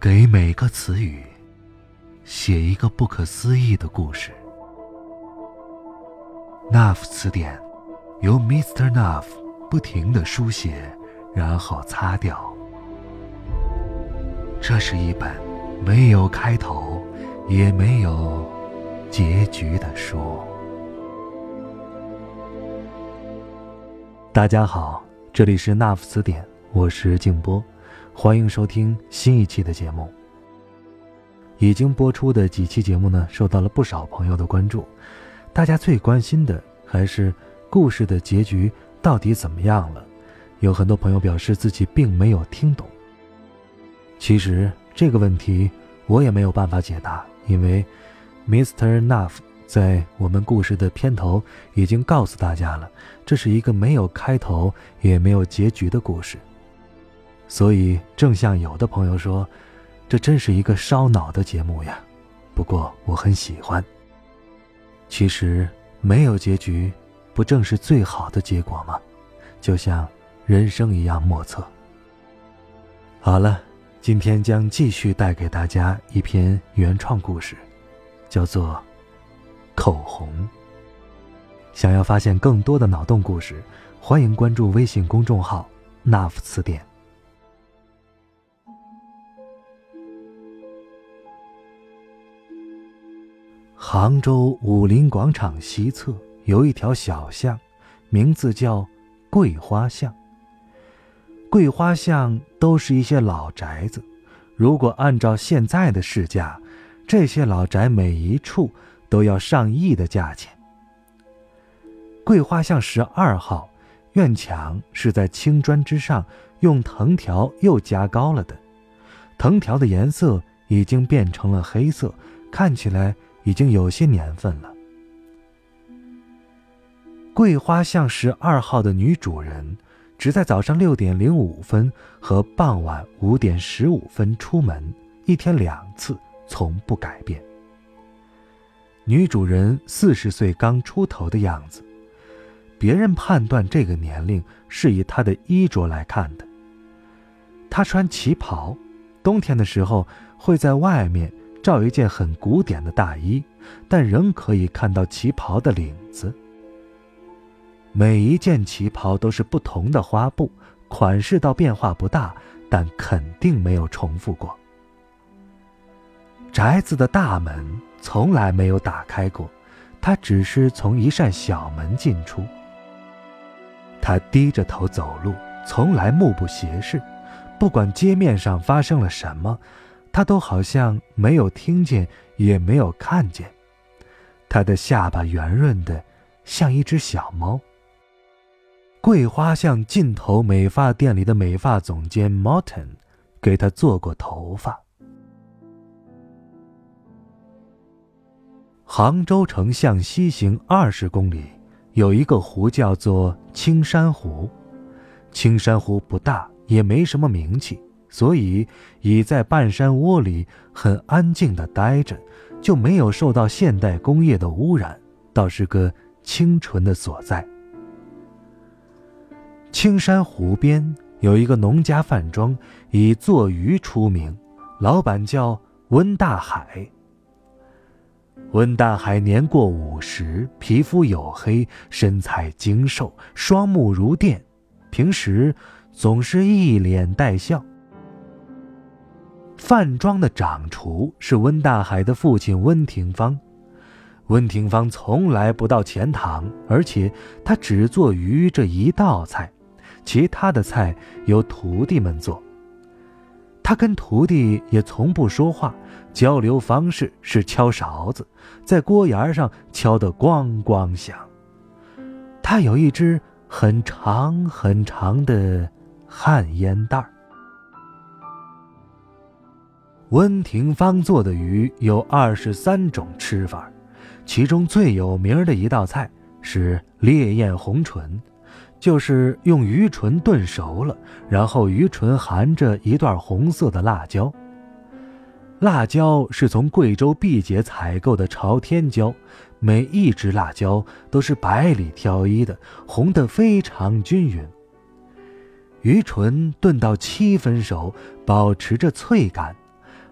给每个词语写一个不可思议的故事。Nuff 词典由 Mr. Nuff 不停的书写，然后擦掉。这是一本没有开头，也没有结局的书。大家好，这里是 Nuff 词典，我是静波。欢迎收听新一期的节目。已经播出的几期节目呢，受到了不少朋友的关注。大家最关心的还是故事的结局到底怎么样了。有很多朋友表示自己并没有听懂。其实这个问题我也没有办法解答，因为 Mr. Nuff 在我们故事的片头已经告诉大家了，这是一个没有开头也没有结局的故事。所以，正像有的朋友说，这真是一个烧脑的节目呀。不过我很喜欢。其实没有结局，不正是最好的结果吗？就像人生一样莫测。好了，今天将继续带给大家一篇原创故事，叫做《口红》。想要发现更多的脑洞故事，欢迎关注微信公众号“那夫词典”。杭州武林广场西侧有一条小巷，名字叫桂花巷。桂花巷都是一些老宅子，如果按照现在的市价，这些老宅每一处都要上亿的价钱。桂花巷十二号院墙是在青砖之上用藤条又加高了的，藤条的颜色已经变成了黑色，看起来。已经有些年份了。桂花巷十二号的女主人，只在早上六点零五分和傍晚五点十五分出门，一天两次，从不改变。女主人四十岁刚出头的样子，别人判断这个年龄是以她的衣着来看的。她穿旗袍，冬天的时候会在外面。罩一件很古典的大衣，但仍可以看到旗袍的领子。每一件旗袍都是不同的花布，款式倒变化不大，但肯定没有重复过。宅子的大门从来没有打开过，他只是从一扇小门进出。他低着头走路，从来目不斜视，不管街面上发生了什么。他都好像没有听见，也没有看见。他的下巴圆润的，像一只小猫。桂花巷尽头美发店里的美发总监 Morton 给他做过头发。杭州城向西行二十公里，有一个湖叫做青山湖。青山湖不大，也没什么名气。所以，倚在半山窝里很安静地待着，就没有受到现代工业的污染，倒是个清纯的所在。青山湖边有一个农家饭庄，以做鱼出名，老板叫温大海。温大海年过五十，皮肤黝黑，身材精瘦，双目如电，平时总是一脸带笑。饭庄的掌厨是温大海的父亲温庭芳。温庭芳从来不到前堂，而且他只做鱼这一道菜，其他的菜由徒弟们做。他跟徒弟也从不说话，交流方式是敲勺子，在锅沿上敲得咣咣响。他有一只很长很长的旱烟袋儿。温庭芳做的鱼有二十三种吃法，其中最有名的一道菜是烈焰红唇，就是用鱼唇炖熟了，然后鱼唇含着一段红色的辣椒。辣椒是从贵州毕节采购的朝天椒，每一只辣椒都是百里挑一的，红得非常均匀。鱼唇炖到七分熟，保持着脆感。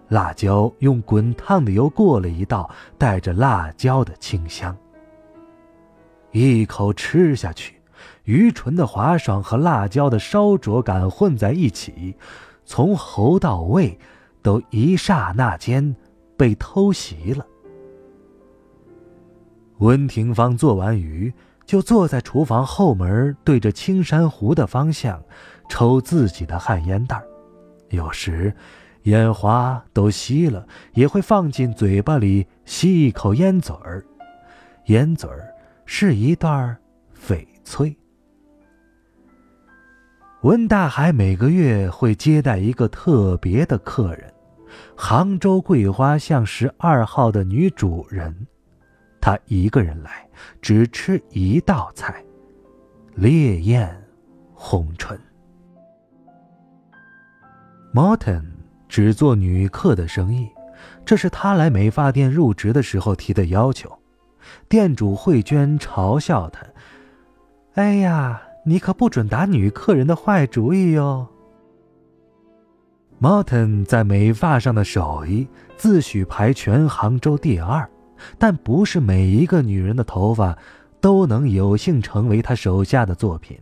辣椒用滚烫的油过了一道，带着辣椒的清香。一口吃下去，鱼唇的滑爽和辣椒的烧灼感混在一起，从喉到胃，都一刹那间被偷袭了。温庭芳做完鱼，就坐在厨房后门，对着青山湖的方向，抽自己的旱烟袋有时，烟花都熄了，也会放进嘴巴里吸一口烟嘴儿，烟嘴儿。是一段翡翠。温大海每个月会接待一个特别的客人，杭州桂花巷十二号的女主人，她一个人来，只吃一道菜——烈焰红唇。Morton 只做女客的生意，这是他来美发店入职的时候提的要求。店主慧娟嘲笑他：“哎呀，你可不准打女客人的坏主意哟。” Morton 在美发上的手艺自诩排全杭州第二，但不是每一个女人的头发都能有幸成为他手下的作品。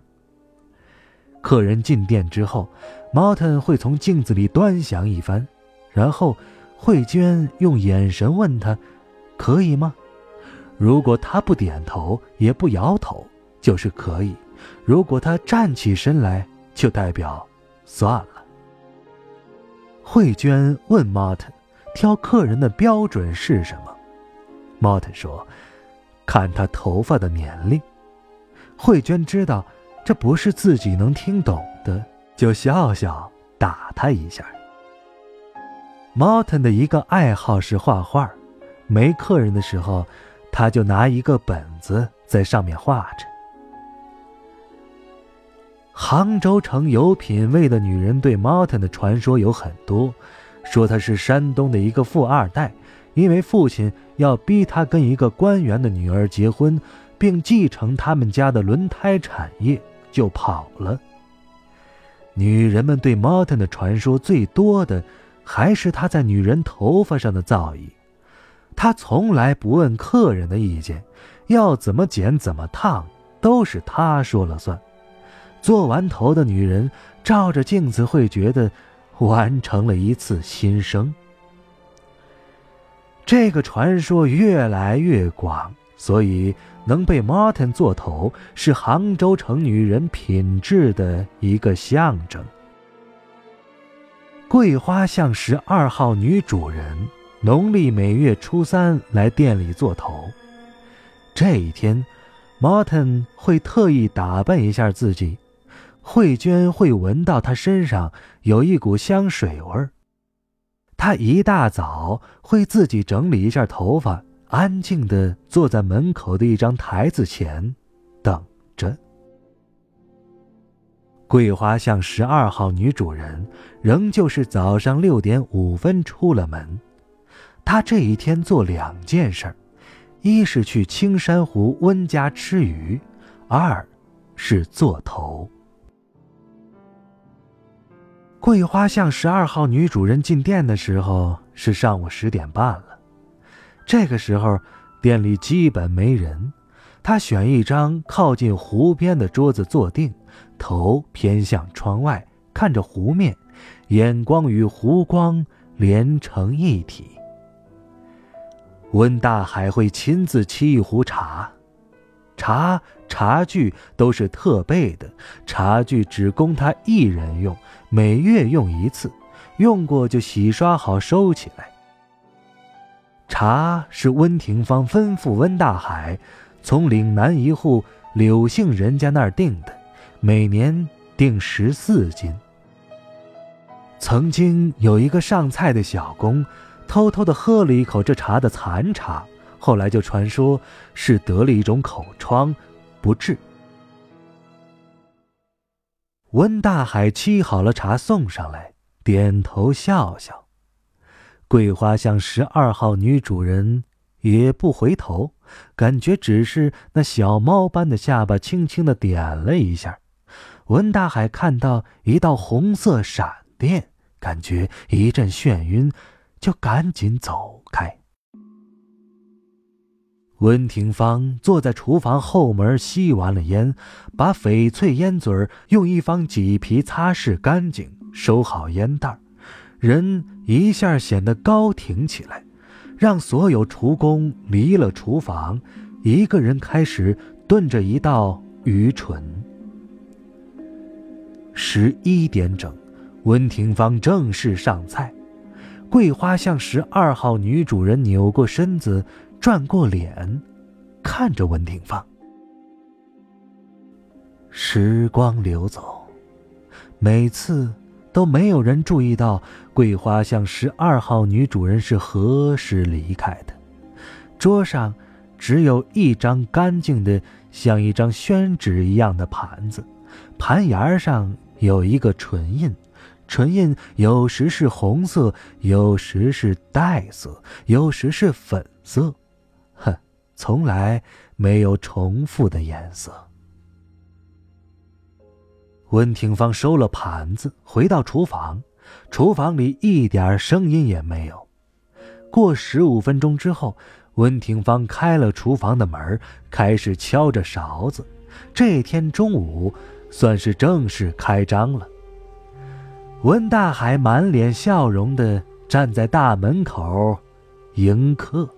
客人进店之后，Morton 会从镜子里端详一番，然后慧娟用眼神问他：“可以吗？”如果他不点头也不摇头，就是可以；如果他站起身来，就代表算了。慧娟问 Martin：“ 挑客人的标准是什么？”Martin 说：“看他头发的年龄。”慧娟知道这不是自己能听懂的，就笑笑打他一下。Martin 的一个爱好是画画，没客人的时候。他就拿一个本子在上面画着。杭州城有品位的女人对 Martin 的传说有很多，说他是山东的一个富二代，因为父亲要逼他跟一个官员的女儿结婚，并继承他们家的轮胎产业，就跑了。女人们对 Martin 的传说最多的，还是他在女人头发上的造诣。他从来不问客人的意见，要怎么剪怎么烫都是他说了算。做完头的女人照着镜子会觉得完成了一次新生。这个传说越来越广，所以能被 Martin 做头是杭州城女人品质的一个象征。桂花巷十二号女主人。农历每月初三来店里做头，这一天，Martin 会特意打扮一下自己。慧娟会闻到他身上有一股香水味儿。他一大早会自己整理一下头发，安静地坐在门口的一张台子前，等着。桂花巷十二号女主人仍旧是早上六点五分出了门。她这一天做两件事，一是去青山湖温家吃鱼，二是做头。桂花巷十二号女主人进店的时候是上午十点半了，这个时候店里基本没人。他选一张靠近湖边的桌子坐定，头偏向窗外，看着湖面，眼光与湖光连成一体。温大海会亲自沏一壶茶，茶茶具都是特备的，茶具只供他一人用，每月用一次，用过就洗刷好收起来。茶是温庭芳吩咐温大海从岭南一户柳姓人家那儿订的，每年订十四斤。曾经有一个上菜的小工。偷偷的喝了一口这茶的残茶，后来就传说是得了一种口疮，不治。温大海沏好了茶送上来，点头笑笑。桂花巷十二号女主人也不回头，感觉只是那小猫般的下巴轻轻的点了一下。文大海看到一道红色闪电，感觉一阵眩晕。就赶紧走开。温庭芳坐在厨房后门，吸完了烟，把翡翠烟嘴用一方麂皮擦拭干净，收好烟袋人一下显得高挺起来，让所有厨工离了厨房，一个人开始炖着一道鱼唇。十一点整，温庭芳正式上菜。桂花向十二号女主人扭过身子，转过脸，看着温庭芳。时光流走，每次都没有人注意到桂花巷十二号女主人是何时离开的。桌上只有一张干净的像一张宣纸一样的盘子，盘沿上有一个唇印。唇印有时是红色，有时是黛色，有时是粉色，哼，从来没有重复的颜色。温庭芳收了盘子，回到厨房，厨房里一点声音也没有。过十五分钟之后，温庭芳开了厨房的门，开始敲着勺子。这天中午，算是正式开张了。温大海满脸笑容的站在大门口，迎客。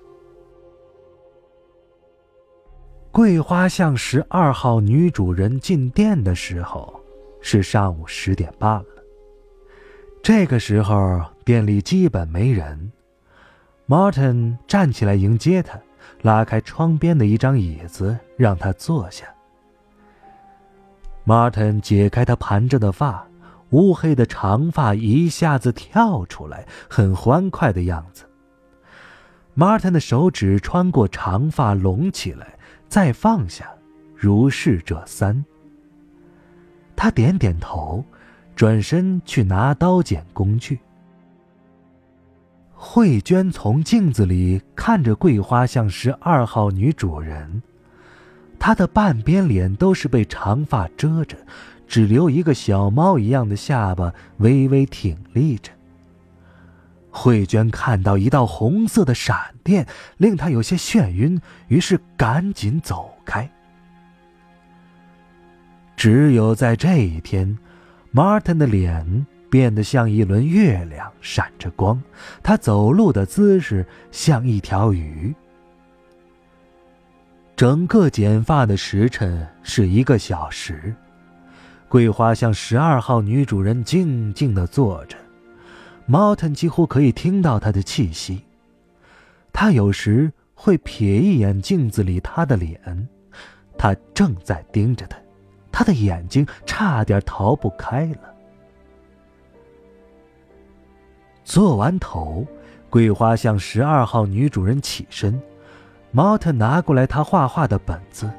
桂花巷十二号女主人进店的时候是上午十点半了。这个时候店里基本没人。Martin 站起来迎接他，拉开窗边的一张椅子让他坐下。Martin 解开他盘着的发。乌黑的长发一下子跳出来，很欢快的样子。Martin 的手指穿过长发拢起来，再放下，如是者三。他点点头，转身去拿刀剪工具。慧娟从镜子里看着桂花巷十二号女主人，她的半边脸都是被长发遮着。只留一个小猫一样的下巴微微挺立着。慧娟看到一道红色的闪电，令她有些眩晕，于是赶紧走开。只有在这一天，Martin 的脸变得像一轮月亮，闪着光。他走路的姿势像一条鱼。整个剪发的时辰是一个小时。桂花向十二号女主人静静的坐着，Martin 几乎可以听到她的气息。他有时会瞥一眼镜子里她的脸，他正在盯着她，他的眼睛差点逃不开了。做完头，桂花向十二号女主人起身，Martin 拿过来他画画的本子，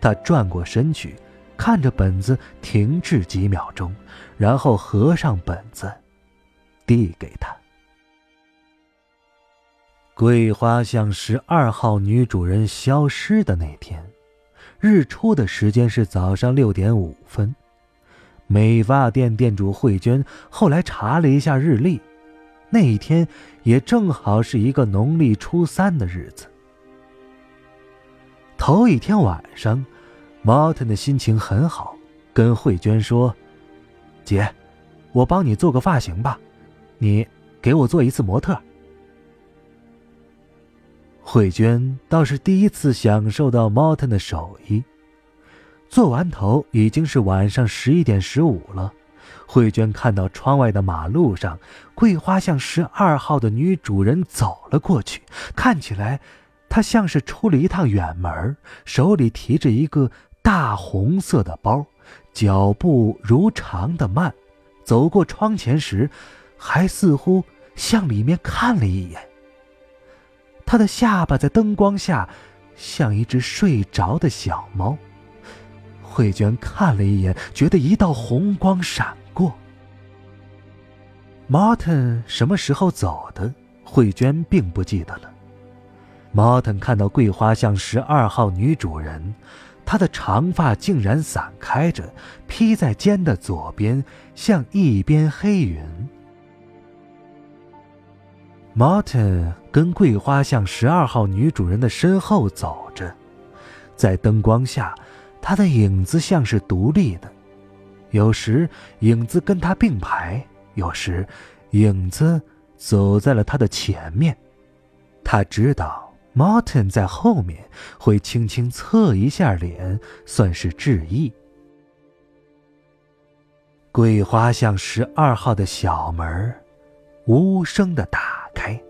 他转过身去。看着本子，停滞几秒钟，然后合上本子，递给他。桂花向十二号女主人消失的那天，日出的时间是早上六点五分。美发店店主慧娟后来查了一下日历，那一天也正好是一个农历初三的日子。头一天晚上。Martin 的心情很好，跟慧娟说：“姐，我帮你做个发型吧，你给我做一次模特。”慧娟倒是第一次享受到 Martin 的手艺。做完头已经是晚上十一点十五了，慧娟看到窗外的马路上，桂花巷十二号的女主人走了过去，看起来她像是出了一趟远门，手里提着一个。大红色的包，脚步如常的慢，走过窗前时，还似乎向里面看了一眼。他的下巴在灯光下，像一只睡着的小猫。慧娟看了一眼，觉得一道红光闪过。Martin 什么时候走的？慧娟并不记得了。Martin 看到桂花巷十二号女主人。她的长发竟然散开着，披在肩的左边，像一边黑云。Martin 跟桂花巷十二号女主人的身后走着，在灯光下，她的影子像是独立的，有时影子跟她并排，有时影子走在了他的前面。他知道 Martin 在后面会轻轻侧一下脸，算是致意。桂花巷十二号的小门无声的打开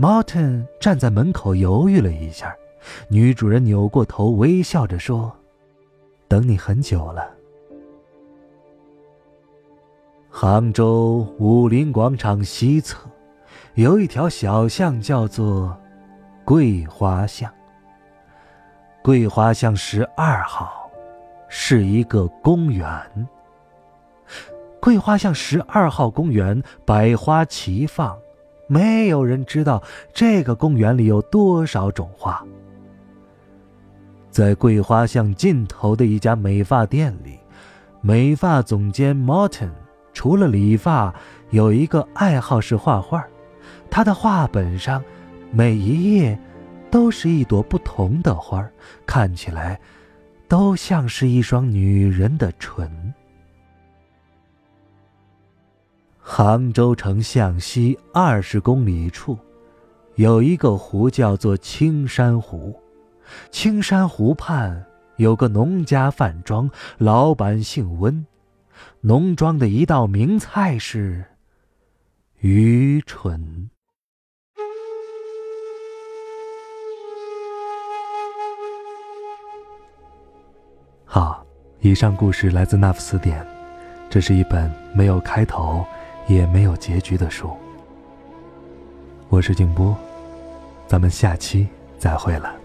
，Martin 站在门口犹豫了一下，女主人扭过头微笑着说：“等你很久了。”杭州武林广场西侧有一条小巷，叫做桂花巷。桂花巷十二号是一个公园。桂花巷十二号公园百花齐放，没有人知道这个公园里有多少种花。在桂花巷尽头的一家美发店里，美发总监 Martin 除了理发，有一个爱好是画画。他的画本上，每一页都是一朵不同的花，看起来都像是一双女人的唇。杭州城向西二十公里处，有一个湖叫做青山湖。青山湖畔有个农家饭庄，老板姓温。农庄的一道名菜是鱼唇。好，以上故事来自那副词典，这是一本没有开头。也没有结局的书。我是静波，咱们下期再会了。